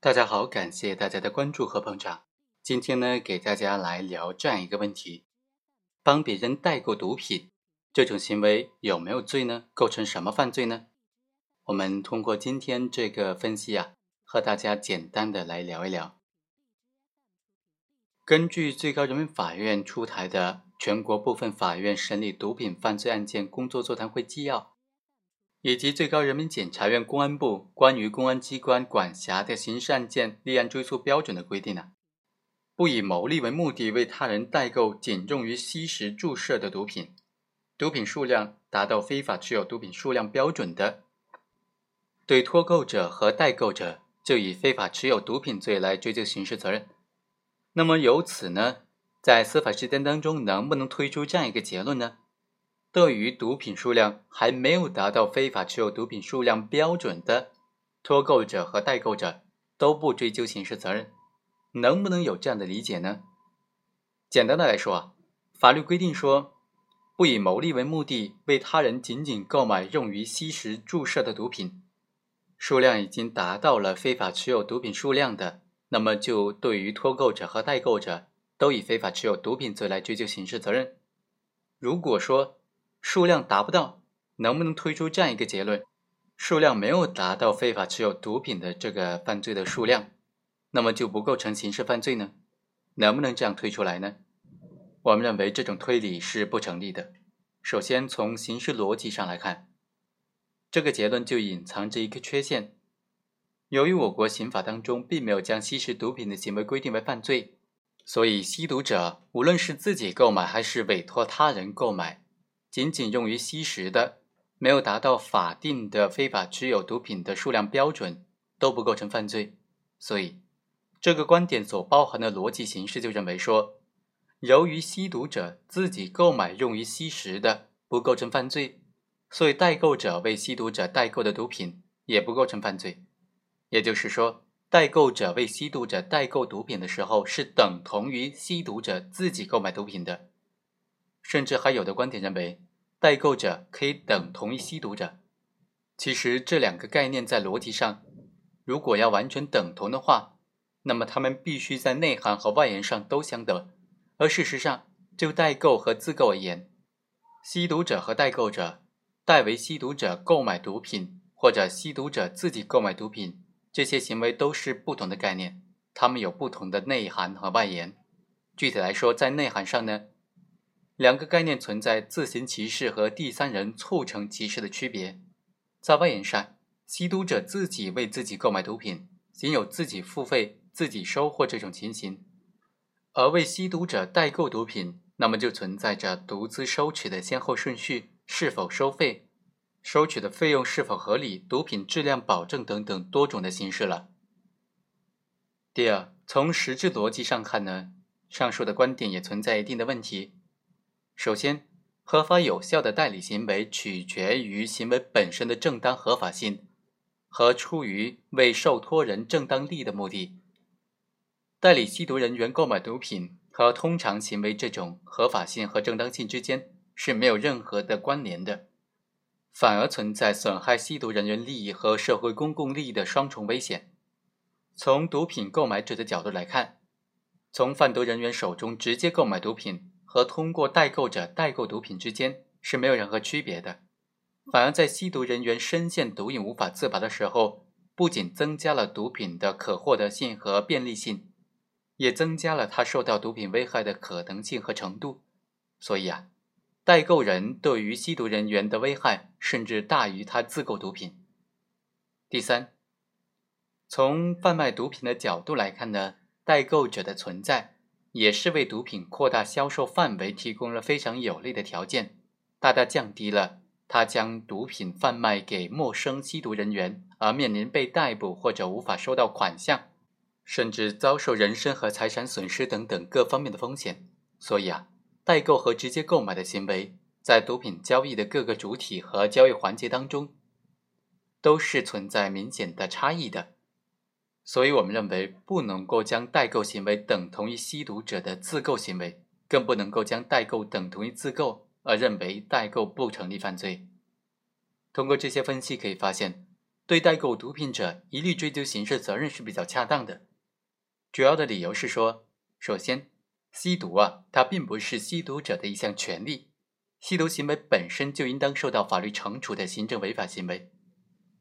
大家好，感谢大家的关注和捧场。今天呢，给大家来聊这样一个问题：帮别人代购毒品这种行为有没有罪呢？构成什么犯罪呢？我们通过今天这个分析啊，和大家简单的来聊一聊。根据最高人民法院出台的《全国部分法院审理毒品犯罪案件工作座谈会纪要》。以及最高人民检察院公安部关于公安机关管辖的刑事案件立案追诉标准的规定呢，不以牟利为目的为他人代购仅用于吸食注射的毒品，毒品数量达到非法持有毒品数量标准的，对托购者和代购者就以非法持有毒品罪来追究刑事责任。那么由此呢，在司法实践当中能不能推出这样一个结论呢？对于毒品数量还没有达到非法持有毒品数量标准的托购者和代购者都不追究刑事责任，能不能有这样的理解呢？简单的来说啊，法律规定说，不以牟利为目的为他人仅仅购买用于吸食注射的毒品，数量已经达到了非法持有毒品数量的，那么就对于托购者和代购者都以非法持有毒品罪来追究刑事责任。如果说，数量达不到，能不能推出这样一个结论：数量没有达到非法持有毒品的这个犯罪的数量，那么就不构成刑事犯罪呢？能不能这样推出来呢？我们认为这种推理是不成立的。首先，从刑事逻辑上来看，这个结论就隐藏着一个缺陷：由于我国刑法当中并没有将吸食毒品的行为规定为犯罪，所以吸毒者无论是自己购买还是委托他人购买。仅仅用于吸食的，没有达到法定的非法持有毒品的数量标准，都不构成犯罪。所以，这个观点所包含的逻辑形式就认为说，由于吸毒者自己购买用于吸食的不构成犯罪，所以代购者为吸毒者代购的毒品也不构成犯罪。也就是说，代购者为吸毒者代购毒品的时候，是等同于吸毒者自己购买毒品的。甚至还有的观点认为，代购者可以等同于吸毒者。其实这两个概念在逻辑上，如果要完全等同的话，那么他们必须在内涵和外延上都相等。而事实上，就代购和自购而言，吸毒者和代购者、代为吸毒者购买毒品或者吸毒者自己购买毒品，这些行为都是不同的概念，它们有不同的内涵和外延。具体来说，在内涵上呢？两个概念存在自行其事和第三人促成其事的区别。在外延上，吸毒者自己为自己购买毒品，仅有自己付费、自己收获这种情形；而为吸毒者代购毒品，那么就存在着独资收取的先后顺序、是否收费、收取的费用是否合理、毒品质量保证等等多种的形式了。第二，从实质逻辑上看呢，上述的观点也存在一定的问题。首先，合法有效的代理行为取决于行为本身的正当合法性和出于为受托人正当利益的目的。代理吸毒人员购买毒品和通常行为这种合法性和正当性之间是没有任何的关联的，反而存在损害吸毒人员利益和社会公共利益的双重危险。从毒品购买者的角度来看，从贩毒人员手中直接购买毒品。和通过代购者代购毒品之间是没有任何区别的，反而在吸毒人员深陷毒瘾无法自拔的时候，不仅增加了毒品的可获得性和便利性，也增加了他受到毒品危害的可能性和程度。所以啊，代购人对于吸毒人员的危害甚至大于他自购毒品。第三，从贩卖毒品的角度来看呢，代购者的存在。也是为毒品扩大销售范围提供了非常有利的条件，大大降低了他将毒品贩卖给陌生吸毒人员而面临被逮捕或者无法收到款项，甚至遭受人身和财产损失等等各方面的风险。所以啊，代购和直接购买的行为，在毒品交易的各个主体和交易环节当中，都是存在明显的差异的。所以，我们认为不能够将代购行为等同于吸毒者的自购行为，更不能够将代购等同于自购，而认为代购不成立犯罪。通过这些分析可以发现，对代购毒品者一律追究刑事责任是比较恰当的。主要的理由是说，首先，吸毒啊，它并不是吸毒者的一项权利，吸毒行为本身就应当受到法律惩处的行政违法行为，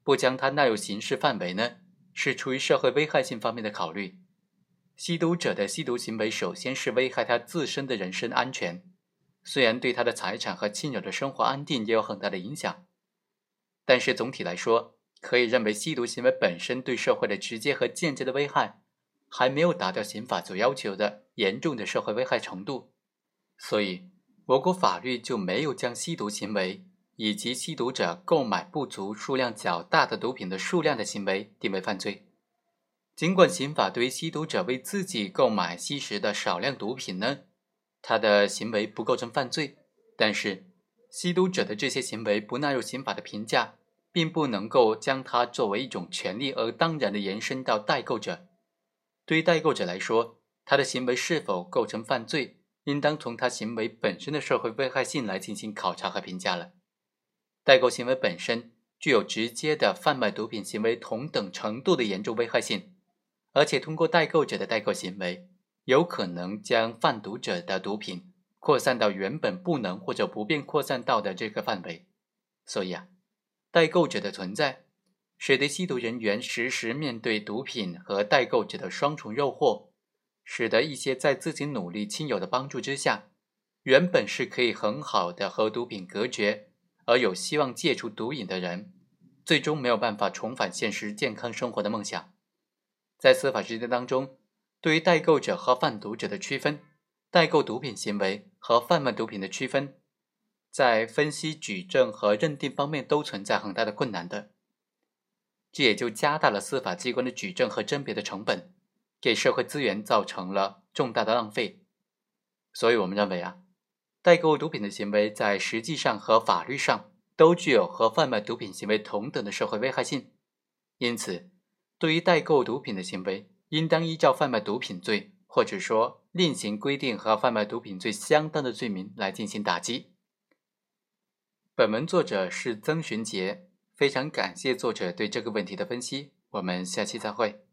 不将它纳入刑事范围呢，是出于社会危害性方面的考虑。吸毒者的吸毒行为，首先是危害他自身的人身安全，虽然对他的财产和亲友的生活安定也有很大的影响，但是总体来说。可以认为，吸毒行为本身对社会的直接和间接的危害，还没有达到刑法所要求的严重的社会危害程度，所以我国法律就没有将吸毒行为以及吸毒者购买不足数量较大的毒品的数量的行为定为犯罪。尽管刑法对于吸毒者为自己购买吸食的少量毒品呢，他的行为不构成犯罪，但是吸毒者的这些行为不纳入刑法的评价。并不能够将它作为一种权利而当然的延伸到代购者。对于代购者来说，他的行为是否构成犯罪，应当从他行为本身的社会危害性来进行考察和评价了。代购行为本身具有直接的贩卖毒品行为同等程度的严重危害性，而且通过代购者的代购行为，有可能将贩毒者的毒品扩散到原本不能或者不便扩散到的这个范围。所以啊。代购者的存在，使得吸毒人员时时面对毒品和代购者的双重诱惑，使得一些在自己努力、亲友的帮助之下，原本是可以很好的和毒品隔绝，而有希望戒除毒瘾的人，最终没有办法重返现实健康生活的梦想。在司法实践当中，对于代购者和贩毒者的区分，代购毒品行为和贩卖毒品的区分。在分析、举证和认定方面都存在很大的困难的，这也就加大了司法机关的举证和甄别的成本，给社会资源造成了重大的浪费。所以，我们认为啊，代购毒品的行为在实际上和法律上都具有和贩卖毒品行为同等的社会危害性。因此，对于代购毒品的行为，应当依照贩卖毒品罪，或者说另行规定和贩卖毒品罪相当的罪名来进行打击。本文作者是曾寻杰，非常感谢作者对这个问题的分析。我们下期再会。